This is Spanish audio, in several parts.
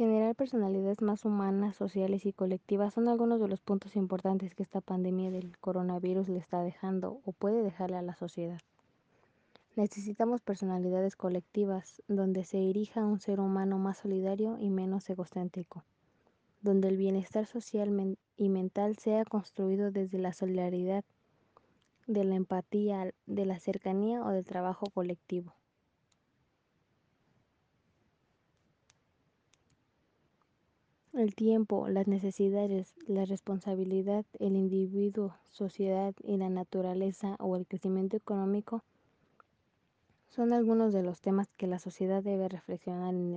Generar personalidades más humanas, sociales y colectivas son algunos de los puntos importantes que esta pandemia del coronavirus le está dejando o puede dejarle a la sociedad. Necesitamos personalidades colectivas donde se erija un ser humano más solidario y menos egocéntrico, donde el bienestar social y mental sea construido desde la solidaridad, de la empatía, de la cercanía o del trabajo colectivo. El tiempo, las necesidades, la responsabilidad, el individuo, sociedad y la naturaleza o el crecimiento económico son algunos de los temas que la sociedad debe reflexionar en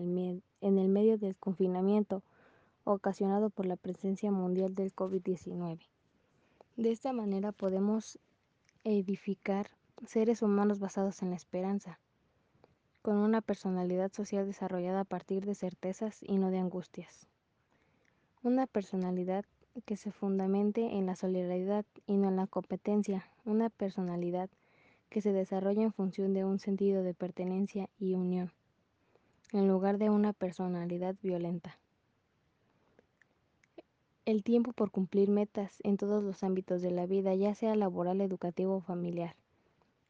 el, medio del confinamiento ocasionado por la presencia mundial del COVID-19. De esta manera podemos edificar seres humanos basados en la esperanza, con una personalidad social desarrollada a partir de certezas y no de angustias. Una personalidad que se fundamente en la solidaridad y no en la competencia. Una personalidad que se desarrolla en función de un sentido de pertenencia y unión, en lugar de una personalidad violenta. El tiempo por cumplir metas en todos los ámbitos de la vida, ya sea laboral, educativo o familiar,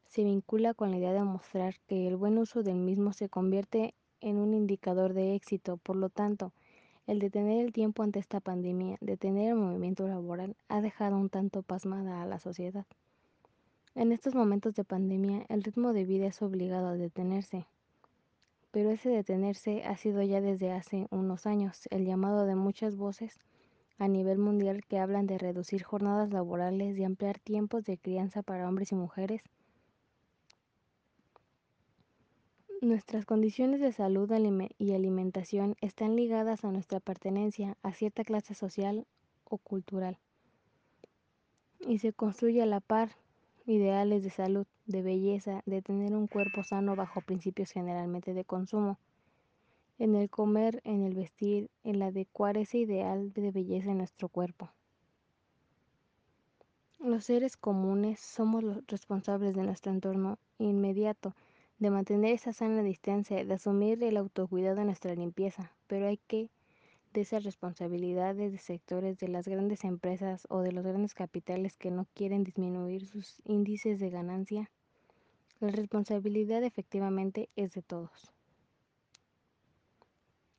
se vincula con la idea de mostrar que el buen uso del mismo se convierte en un indicador de éxito. Por lo tanto, el detener el tiempo ante esta pandemia, detener el movimiento laboral, ha dejado un tanto pasmada a la sociedad. En estos momentos de pandemia, el ritmo de vida es obligado a detenerse. Pero ese detenerse ha sido ya desde hace unos años el llamado de muchas voces a nivel mundial que hablan de reducir jornadas laborales y ampliar tiempos de crianza para hombres y mujeres Nuestras condiciones de salud y alimentación están ligadas a nuestra pertenencia a cierta clase social o cultural y se construye a la par ideales de salud, de belleza, de tener un cuerpo sano bajo principios generalmente de consumo, en el comer, en el vestir, en adecuar ese ideal de belleza en nuestro cuerpo. Los seres comunes somos los responsables de nuestro entorno inmediato de mantener esa sana distancia, de asumir el autocuidado de nuestra limpieza, pero hay que de esas responsabilidades de sectores de las grandes empresas o de los grandes capitales que no quieren disminuir sus índices de ganancia, la responsabilidad efectivamente es de todos.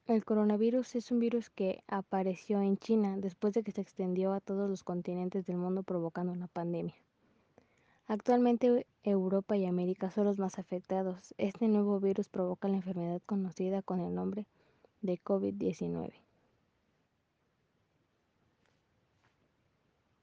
El coronavirus es un virus que apareció en China después de que se extendió a todos los continentes del mundo provocando una pandemia. Actualmente Europa y América son los más afectados. Este nuevo virus provoca la enfermedad conocida con el nombre de COVID-19.